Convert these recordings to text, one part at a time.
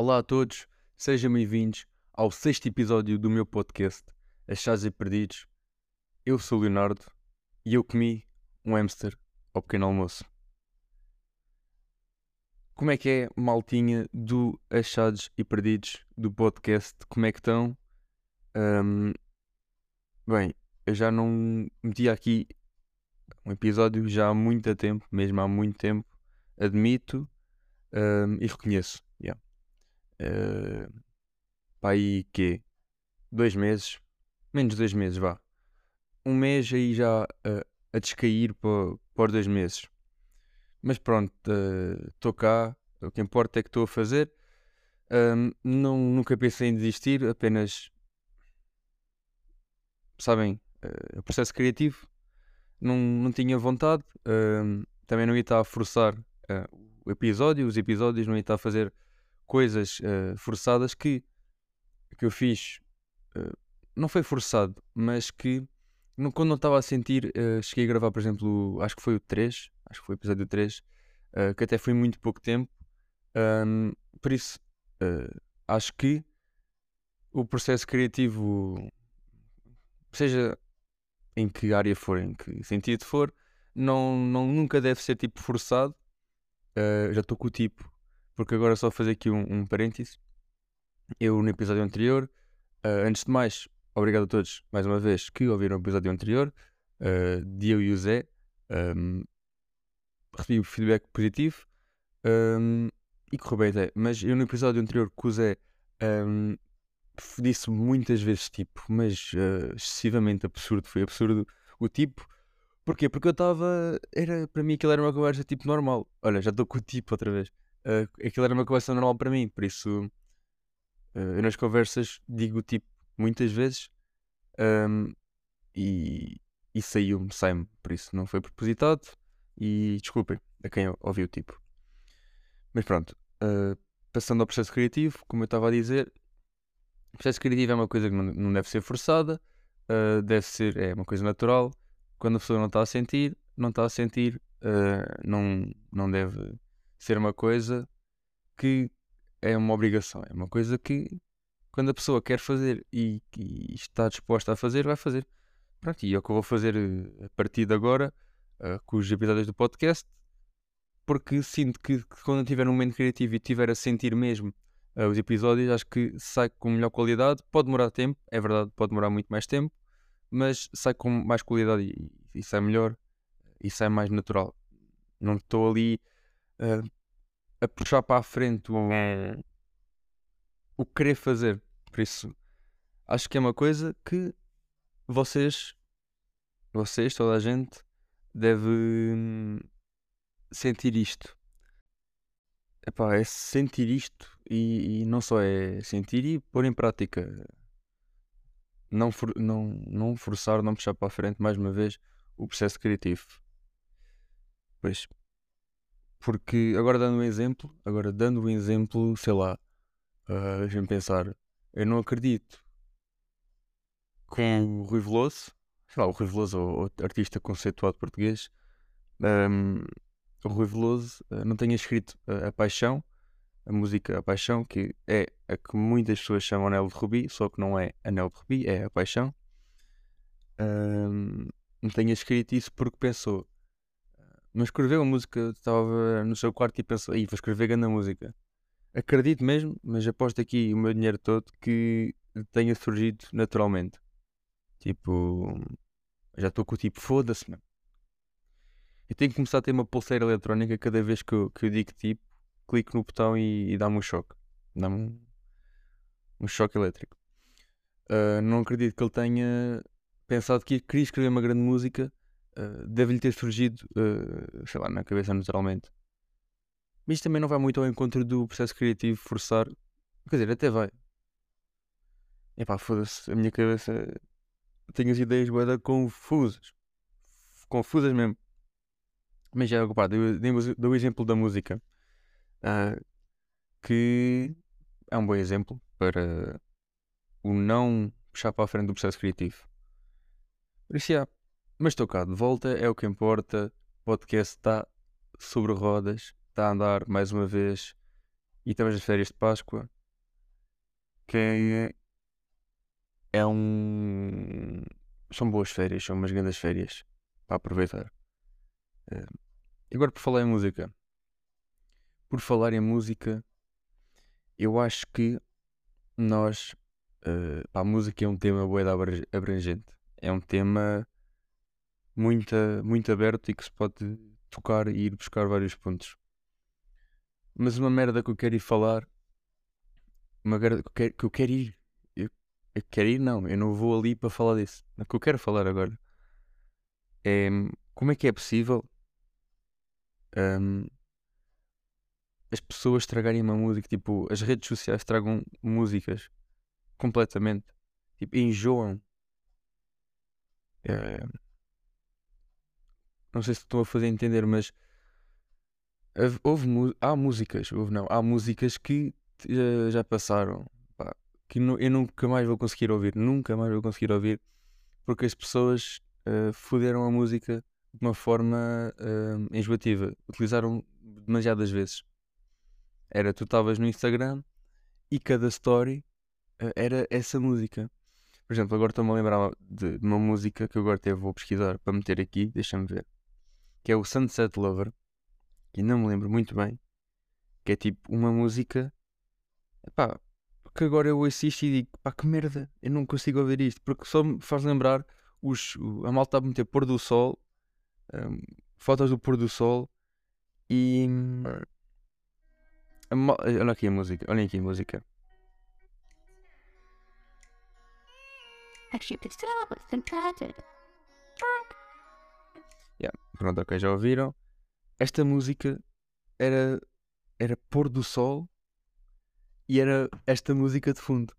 Olá a todos, sejam bem-vindos ao sexto episódio do meu podcast, Achados e Perdidos. Eu sou o Leonardo e eu comi um hamster ao pequeno almoço. Como é que é, maltinha do Achados e Perdidos do podcast? Como é que estão? Ahm, bem, eu já não meti aqui um episódio já há muito tempo, mesmo há muito tempo, admito ahm, e reconheço. Yeah. Uh, pá, aí quê? Dois meses? Menos dois meses, vá. Um mês aí já uh, a descair para, para dois meses. Mas pronto, estou cá. O que importa é que estou a fazer. Ahm, não, nunca pensei em desistir, apenas sabem, eh, o processo criativo não, não tinha vontade, também não ia estar a forçar eh, o episódio, os episódios, não ia estar a fazer coisas eh, forçadas que, que eu fiz. eh, não foi forçado, mas que não- quando não estava a sentir, eh, cheguei a gravar, por exemplo, acho que foi o 3, acho que foi o episódio 3, eh, que até foi muito pouco tempo. ahm, por isso, acho que o processo criativo, seja em que área for, em que sentido for, não, não, nunca deve ser tipo forçado. Uh, já estou com o tipo, porque agora só fazer aqui um, um parêntese. Eu no episódio anterior, uh, antes de mais, obrigado a todos mais uma vez que ouviram o episódio anterior, uh, de eu e o Zé. Um, recebi feedback positivo um, e correu bem até. Mas eu no episódio anterior com o Zé um, disse muitas vezes tipo, mas uh, excessivamente absurdo. Foi absurdo o tipo. Porquê? Porque eu estava. Era, para mim aquilo era uma conversa tipo normal. Olha, já estou com o tipo outra vez. Uh, aquilo era uma conversa normal para mim, por isso uh, eu nas conversas digo tipo muitas vezes um, e, e saiu-me, sai-me, por isso não foi propositado. E desculpem a quem ouviu o tipo. Mas pronto, uh, passando ao processo criativo, como eu estava a dizer, o processo criativo é uma coisa que não, não deve ser forçada, uh, deve ser, é uma coisa natural. Quando a pessoa não está a sentir, não está a sentir, uh, não, não deve ser uma coisa que é uma obrigação, é uma coisa que quando a pessoa quer fazer e, e está disposta a fazer, vai fazer. Pronto, e é o que eu vou fazer uh, a partir de agora uh, com os episódios do podcast, porque sinto que, que quando eu tiver um momento criativo e estiver a sentir mesmo uh, os episódios, acho que sai com melhor qualidade. Pode demorar tempo, é verdade, pode demorar muito mais tempo, mas sai com mais qualidade e, e sai melhor e sai mais natural. Não estou ali uh, a puxar para a frente o, o querer fazer. Por isso, acho que é uma coisa que vocês, vocês, toda a gente, deve sentir isto. Epá, é sentir isto e, e não só é sentir e pôr em prática. Não, for- não, não forçar, não puxar para a frente, mais uma vez, o processo criativo. Pois, porque agora dando um exemplo, agora dando um exemplo, sei lá, ah, deixa-me pensar, eu não acredito que o Rui Veloso, sei lá, o Rui Veloso, ou outro artista conceituado português, ahm, o Rui Veloso ah, não tenha escrito a, a Paixão, a música A Paixão, que é a que muitas pessoas chamam Anel de Rubi, só que não é Anel de Rubi, é A Paixão. Ahm, não tenha escrito isso porque pensou, mas escreveu a música, estava no seu quarto e pensou, aí vou escrever grande música. Acredito mesmo, mas aposto aqui o meu dinheiro todo que tenha surgido naturalmente. Tipo, já estou com o tipo, foda-se, mano. Eu tenho que começar a ter uma pulseira eletrónica cada vez que eu, que eu digo tipo, clico no botão e, e dá-me um choque. Dá-me um, um choque elétrico. Ah, não acredito que ele tenha pensado que queria escrever uma grande música. Ah, Deve-lhe ter surgido, ah, sei lá, na cabeça naturalmente. Mas isto também não vai muito ao encontro do processo criativo forçar. Quer dizer, até vai. Epá, foda-se, a minha cabeça tem as ideias bué confusas. Confusas mesmo. Mas já, pá, dou, dou o exemplo da música. ah, que é um bom exemplo para o não puxar para a frente do processo criativo. Por isso, já. Mas estou cá de volta, é o que importa. O podcast está sobre rodas, está a andar mais uma vez E estamos nas férias de Páscoa. Que é, é um. São boas férias, são umas grandes férias para aproveitar. Uh, agora por falar em música. Por falar em música, eu acho que nós. Uh, pá, a música é um tema boeda abrangente. É um tema muito, muito aberto e que se pode tocar e ir buscar vários pontos. Mas uma merda que eu quero ir falar. Uma merda que eu quero, que eu quero ir. Eu, eu quero ir, não. Eu não vou ali para falar disso. O que eu quero falar agora é como é que é possível um, as pessoas estragarem uma música. Tipo, as redes sociais estragam músicas completamente. Tipo, enjoam. É, não sei se estou a fazer entender, mas houve, há músicas, houve não, há músicas que uh, já passaram, pá, que eu nunca mais vou conseguir ouvir, nunca mais vou conseguir ouvir, porque as pessoas uh, foderam a música de uma forma uh, enjoativa, utilizaram demasiadas vezes. Era, tu estavas no Instagram e cada story uh, era essa música. Por exemplo, agora estou-me a lembrar de, de, uma música que agora até vou pesquisar para meter aqui, deixa-me ver que é o Sunset Lover, e não me lembro muito bem, que é tipo uma música, pá, que agora eu assisto e digo, pá, que merda, eu não consigo ouvir isto, porque só me faz lembrar os, a malta a meter pôr do sol, um, fotos do pôr do sol e. olha aqui a música, olhem aqui a música. Actually, it's. Pronto, ok, já ouviram. Esta música era, era pôr do sol e era esta música de fundo.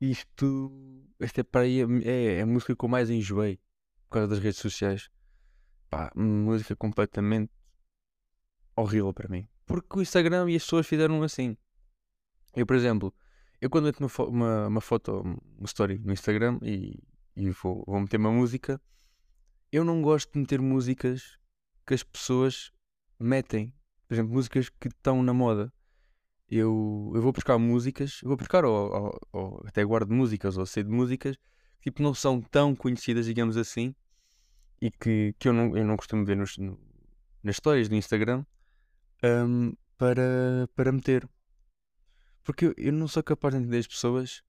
Isto, esta é para aí, é, é a música que eu mais enjoei por causa das redes sociais. Pá, música completamente horrível para mim. Porque o Instagram e as pessoas fizeram assim. Eu, por exemplo, eu quando meto uma, uma, uma foto, uma story no Instagram e, e vou, vou meter uma música, eu não gosto de meter músicas que as pessoas metem. Por exemplo, músicas que estão na moda. Eu, eu vou buscar músicas, vou buscar ou, ou, ou, até guardo músicas ou sei de músicas que tipo, não são tão conhecidas, digamos assim, e que, que eu, não, eu não costumo ver nos, no, nas histórias do Instagram um, para, para meter. Porque eu, eu, não sou capaz de entender as pessoas.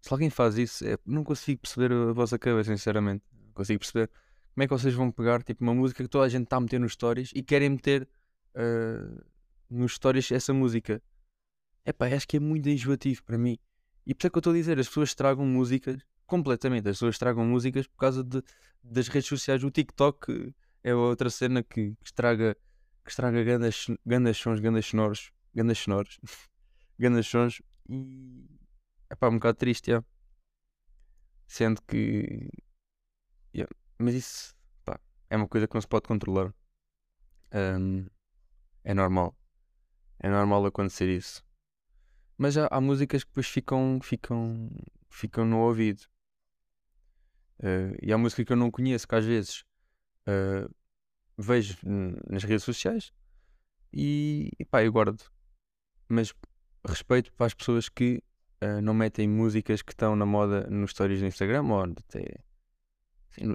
Se alguém faz isso, é, não consigo perceber a vossa cabeça, sinceramente. Não consigo perceber como é que vocês vão pegar tipo, uma música que toda a gente está a meter nos stories e querem meter uh, nos stories essa música? É pá, acho que é muito enjoativo para mim. E por isso é que eu estou a dizer, as pessoas estragam músicas completamente. As pessoas estragam músicas por causa de, das redes sociais. O TikTok é outra cena que, que estraga, que estraga grandes, grandes sons, grandes sonoros, grandes sonoros, grandes sons e é pá, um bocado triste, é. Sendo que mas isso pá, é uma coisa que não se pode controlar. Um, é normal. É normal acontecer isso. Mas há, há músicas que depois ficam, ficam, ficam no ouvido. Uh, e há música que eu não conheço, que às vezes uh, vejo nas redes sociais e, e pá, eu guardo. Mas respeito para as pessoas que uh, não metem músicas que estão na moda nos stories do Instagram ou até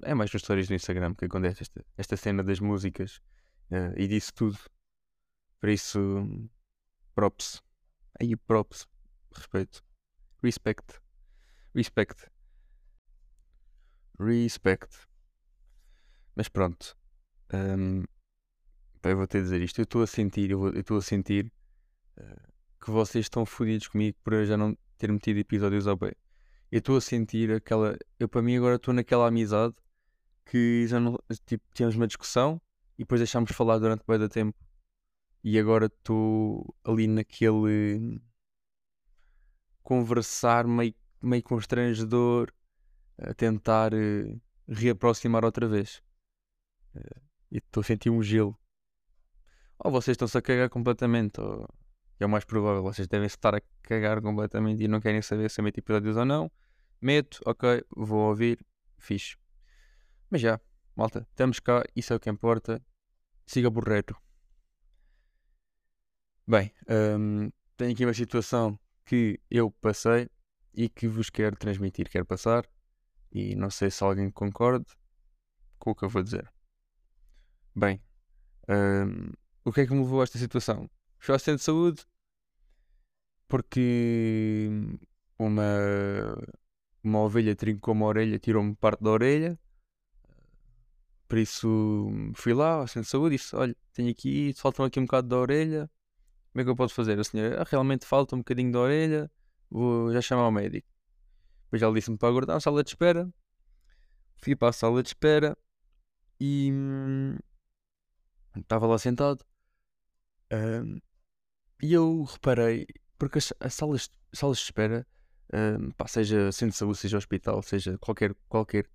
é mais nas histórias do Instagram que acontece esta, esta cena das músicas uh, e disso tudo. Por isso, props. Aí, props. Respeito. Respect. Respect. Respect. Mas pronto. Um, eu vou ter de dizer isto. Eu estou a sentir, eu estou a sentir uh, que vocês estão fodidos comigo por eu já não ter metido episódios ao bem eu estou a sentir aquela. Eu, para mim, agora estou naquela amizade que já não. Tipo, tínhamos uma discussão e depois deixámos de falar durante bem da tempo. E agora estou ali naquele. conversar meio, meio constrangedor, a tentar uh, reaproximar outra vez. Uh, e estou a sentir um gelo. Ou vocês estão-se a cagar completamente, ou é o mais provável. Vocês devem estar a cagar completamente e não querem saber se é meto episódios ou não meto, ok, vou ouvir, fixe. Mas já, malta, estamos cá, isso é o que importa. Siga borreiro. Bem, um, tenho aqui uma situação que eu passei e que vos quero transmitir, quero passar. E não sei se alguém concorda com o que eu vou dizer. Bem, hum, o que é que me levou a esta situação? Fui ao centro de saúde porque uma, uma ovelha trincou uma orelha, tirou-me parte da orelha. Por isso fui lá ao centro de saúde disse: Olha, tenho aqui, faltam aqui um bocado da orelha. Como é que eu posso fazer? A senhora, ah, realmente falta um bocadinho da orelha, vou já chamar o médico. Depois ela disse-me para aguardar na sala de espera. Fui para a sala de espera e hum, estava lá sentado. hum, e eu reparei, porque as, as salas, salas de espera, hum, pá, seja centro de saúde, seja hospital, seja qualquer, qualquer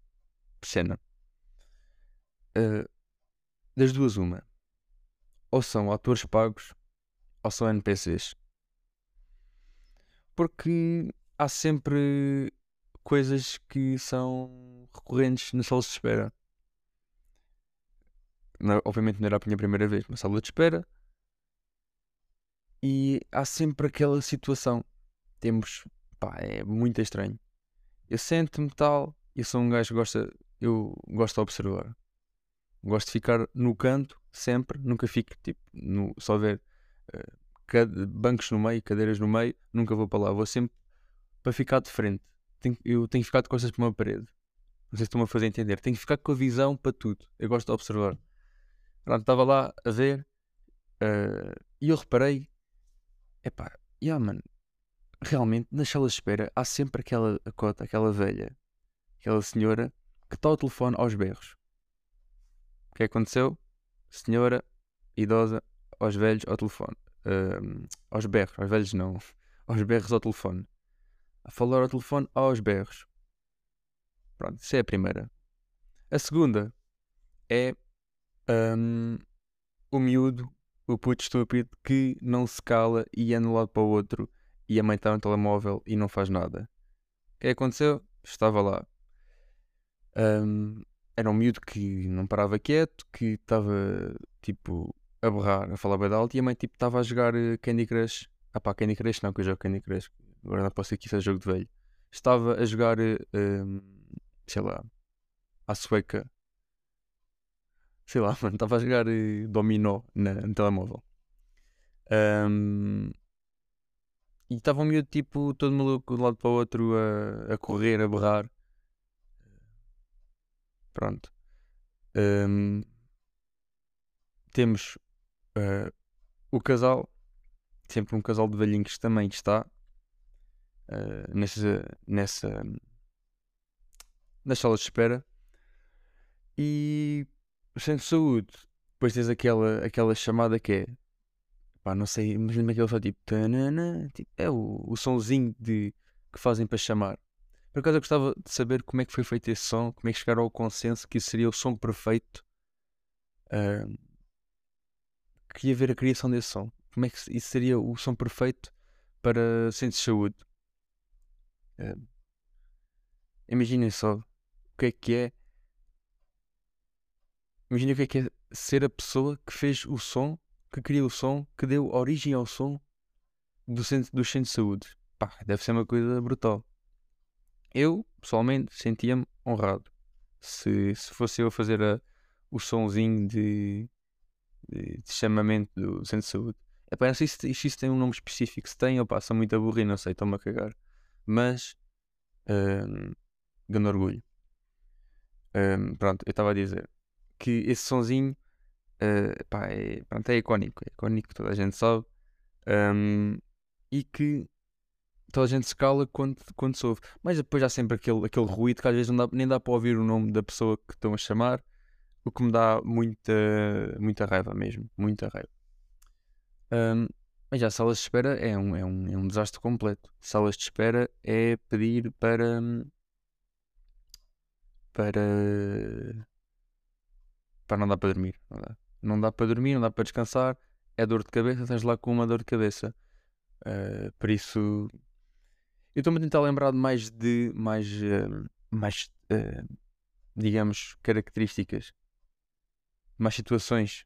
cena, uh, das duas, uma, ou são atores pagos ou são NPCs. Porque há sempre coisas que são recorrentes nas salas de espera. Não- obviamente não era a minha primeira vez, uma sala de espera. E há sempre aquela situação. Temos, pá, é muito estranho. Eu sento-me tal, eu sou um gajo que gosta, eu gosto de observar. Gosto de ficar no canto, sempre, nunca fico tipo, no, só ver cade- bancos no meio, cadeiras no meio, nunca vou para lá, vou sempre para ficar de frente. Tenho- eu tenho que ficar de costas para uma parede. Não sei se estão a fazer entender. Tenho que ficar com a visão para tudo. Eu gosto de observar. Pronto, estava lá a ver eh, e eu reparei, epá, yeah, mano, realmente nas salas de espera há sempre aquela cota, aquela velha, aquela senhora que está ao telefone aos berros. O que aconteceu? Senhora idosa aos velhos ao telefone. Ahm, aos berros, aos velhos não. Aos berros ao telefone. A falar ao telefone aos berros. Pronto, isso é a primeira. A segunda é ahm, o miúdo, o puto estúpido que não se cala e anda de um lado para o outro e a mãe está no telemóvel e não faz nada. O que aconteceu? Estava lá. Ahm, era um miúdo que não parava quieto, que estava tipo a berrar, a falar bem alto e a mãe tipo estava a jogar eh, Candy Crush. Ah pá, Candy Crush não, que eu jogo Candy Crush. Agora não posso dizer que isso é jogo de velho. Estava a jogar, eh, ahm, sei lá, à sueca. Sei lá, mano, estava a jogar eh, dominó no telemóvel. Ahm, e estava um miúdo tipo todo maluco de um lado para o outro a, a correr, a berrar. Pronto. Ahm, temos ah, o casal, sempre um casal de velhinhos também está ah, nessa, nessa nas salas de espera e o centro de saúde. Depois tens aquela, aquela chamada que é pá, não sei, imagina aquele só tipo, tanana, tipo é o, o sonzinho de, que fazem para chamar. Por acaso eu gostava de saber como é que foi feito esse som, como é que chegaram ao consenso que isso seria o som perfeito. ah, queria ver a criação desse som. Como é que isso seria o som perfeito para centros de saúde? Ah, imaginem só o que é que é. Imaginem o que é que é ser a pessoa que fez o som, que criou o som, que deu origem ao som do centro, do centro de saúde. Pá, deve ser uma coisa brutal. Eu, pessoalmente, sentia-me honrado se, se fosse eu a fazer a- o sonzinho de, de, de chamamento do centro de saúde. Epá, não sei se, se isso tem um nome específico. Se tem, opa, sou muito aburrido, não sei, estou-me a cagar. Mas, hum, grande orgulho. Hum, pronto, eu estava a dizer que esse sonzinho eh, pá, é, pronto, é icónico. É icónico, toda a gente sabe. Hum, e que toda a gente se cala quando, quando se ouve. Mas depois há sempre aquele, aquele ruído que às vezes dá, nem dá para ouvir o nome da pessoa que estão a chamar, o que me dá muita, muita raiva mesmo. Muita raiva. Hum, mas já salas de espera é um, é, um, é um desastre completo. Salas de espera é pedir para. para. para não dar para dormir. Não dá. Não dá para dormir, não dá para descansar. É dor de cabeça, estás lá com uma dor de cabeça. Uh, por isso, eu estou-me a tentar lembrar de mais de mais, uh, mais uh, digamos, características, mais situações,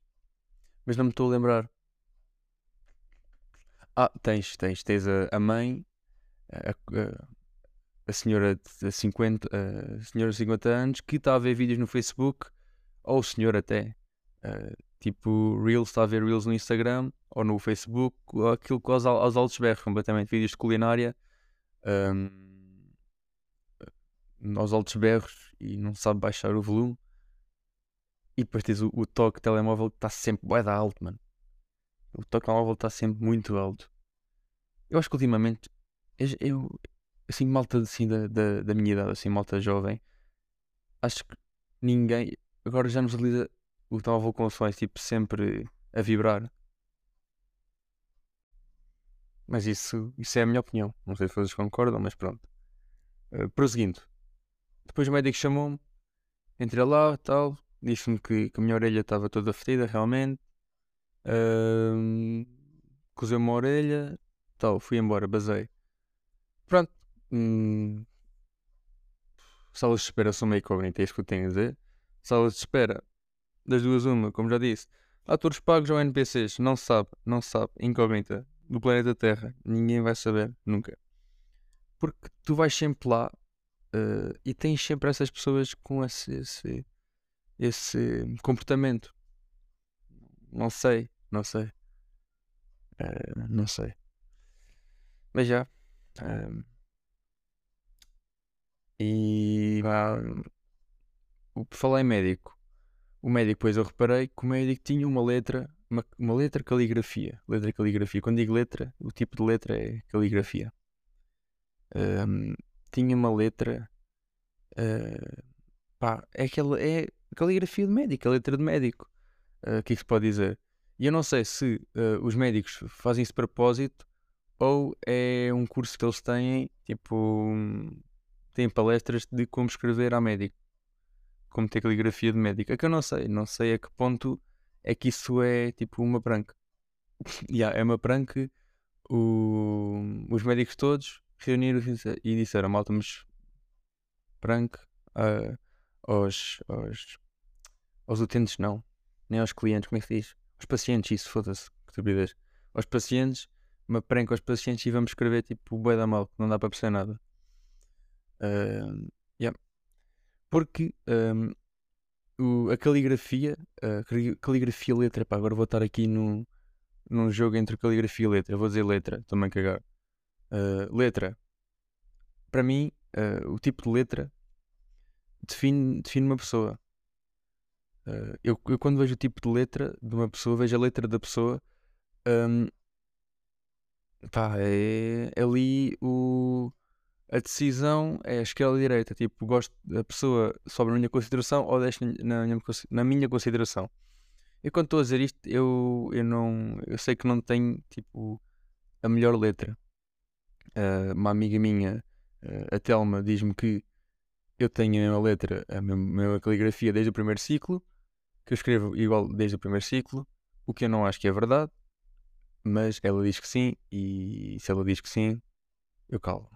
mas não me estou a lembrar. Ah, tens, tens. Tens a, a mãe, a, a, a senhora de 50, a senhora de 50 anos que está a ver vídeos no Facebook, ou o senhor até. Uh, tipo, Reels, está a ver Reels no Instagram ou no Facebook, ou aquilo que aos, aos altos berros, completamente. Vídeos de culinária. Um, aos altos berros e não sabe baixar o volume. E depois tens o, o toque telemóvel que está sempre bué da alto, mano. O toque telemóvel está sempre muito alto. Eu acho que ultimamente, eu, eu assim, malta assim, da, da, da minha idade, assim, malta jovem, acho que ninguém agora já nos lida o telemóvel com sons tipo sempre a vibrar. Mas isso, isso é a minha opinião. Não sei se vocês concordam, mas pronto. Uh, prosseguindo. Depois o médico chamou-me, entrei lá tal, disse-me que, que, a minha orelha estava toda fedida realmente. Uh, Cozeu-me a orelha, tal, fui embora, basei. Pronto. Hum, salas de espera são meio incógnita, é isso que eu tenho a dizer. Salas de espera, das duas uma, como já disse. Atores pagos ou NPCs, não se sabe, não se sabe, incógnita, do planeta Terra, ninguém vai saber, nunca. Porque tu vais sempre lá uh, e tens sempre essas pessoas com esse, esse, esse comportamento. Não sei, não sei. Uh, não sei. Mas já. Uh, e vá. Por falar em médico. O médico, depois eu reparei que o médico tinha uma letra, uma, uma letra caligrafia. Letra caligrafia. Quando digo letra, o tipo de letra é caligrafia. Um, tinha uma letra. Uh, pá, é aquela. É caligrafia de médico, a letra de médico. Uh, o que é que se pode dizer? E eu não sei se uh, os médicos fazem isso propósito ou é um curso que eles têm, tipo, têm palestras de como escrever a médico, como ter caligrafia de médico. É que eu não sei, não sei a que ponto é que isso é tipo uma prank. yeah, é uma prank. O, os médicos todos reuniram-se e disseram: Malta, mas prank uh, aos, aos, aos utentes, não, nem aos clientes, como é que se diz? Aos pacientes, isso, foda-se, que estupidez. Aos pacientes, uma prank aos pacientes e vamos escrever tipo bué da mal, que não dá para perceber nada. Uh. Porque um, o, a caligrafia, a caligrafia letra, pá, agora vou estar aqui num, num jogo entre caligrafia e letra, vou dizer letra, também cagar. Uh, letra, para mim, uh, o tipo de letra define, define uma pessoa. Uh, eu, eu, quando vejo o tipo de letra de uma pessoa, vejo a letra da pessoa. Um, pá, é, é ali o, a decisão é a esquerda ou direita. Tipo, gosto da pessoa sobre a minha consideração ou deixo na, na, na minha consideração. E quando estou a dizer isto, eu, eu não eu sei que não tenho tipo a melhor letra. Uh, uma amiga minha, uh, a Telma, diz-me que eu tenho a mesma letra, a mesma caligrafia desde o primeiro ciclo, que eu escrevo igual desde o primeiro ciclo, o que eu não acho que é verdade, mas ela diz que sim, e se ela diz que sim, eu calo.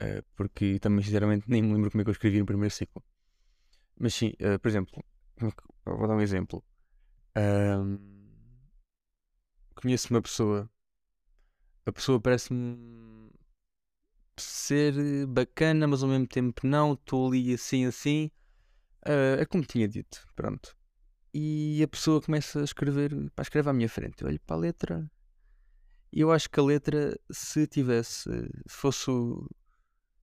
Uh, porque também, sinceramente, nem me lembro como é que eu escrevi no primeiro ciclo. Mas sim, uh, por exemplo, vou dar um exemplo. conheço uma pessoa, a pessoa parece-me ser bacana, mas ao mesmo tempo não, estou ali assim, assim. Uh, é como tinha dito, pronto. E a pessoa começa a escrever, para escrever à minha frente. Eu olho para a letra e eu acho que a letra, se tivesse, se fosse se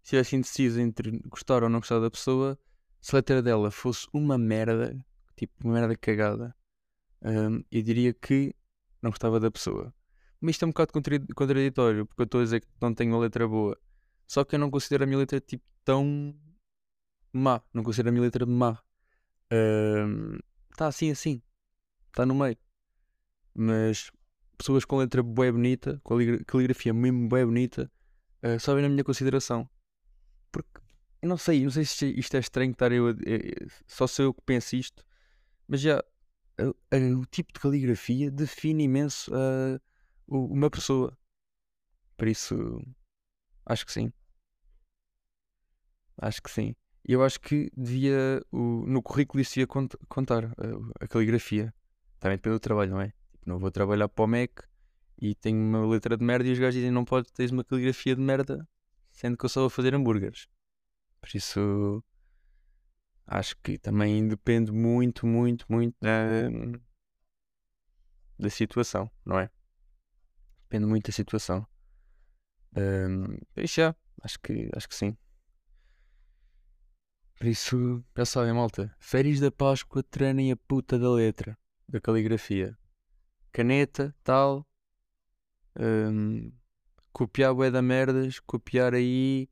estivesse indeciso entre gostar ou não gostar da pessoa, se a letra dela fosse uma merda, tipo uma merda cagada, um, eu diria que não gostava da pessoa. Mas isto é um bocado contraditório, porque eu estou a dizer que não tenho uma letra boa. Só que eu não considero a minha letra tipo tão má. Não considero a minha letra má. Está um, assim, assim. Está no meio. Mas pessoas com letra bem bonita, com a caligrafia mesmo bem bonita, uh, só vem na minha consideração. Porque não sei, não sei se isto é estranho estar eu. só sou eu que penso isto, mas já o tipo de caligrafia define imenso uma pessoa. Por isso, acho que sim. Acho que sim. E eu acho que devia, o, no currículo isso ia cont contar a, a, caligrafia. Também depende do trabalho, não é? Tipo, não vou trabalhar para o MEC e tenho uma letra de merda e os gajos dizem não pode ter uma caligrafia de merda, sendo que eu só vou fazer hambúrgueres. Por isso acho que também depende muito, muito, muito da, da situação, não é? Depende muito da situação. Isso já, acho que, acho que sim. Por isso, já sabem, malta. Férias da Páscoa, treinem a puta da letra, da caligrafia. Caneta, tal. Um, copiar bué da merdas, copiar aí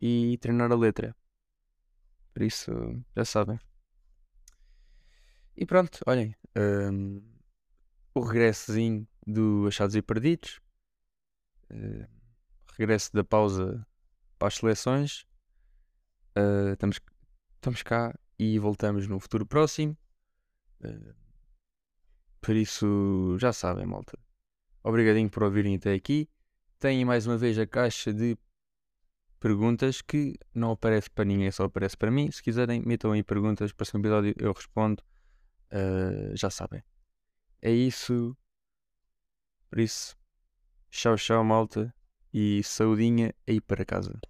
e treinar a letra. Por isso, já sabem. E pronto, olhem. Um, o regressozinho do Achados e Perdidos. Uh, regresso da pausa para as seleções. Uh, estamos, estamos cá e voltamos no futuro próximo. Uh, por isso, já sabem, malta. Obrigadinho por ouvirem até aqui. Tenho mais uma vez a caixa de perguntas que não aparece para ninguém, só aparece para mim. Se quiserem, metam aí perguntas. Para o episódio eu respondo. Uh, já sabem. É isso. Por isso, tchau, tchau, malta. E saudinha aí para casa.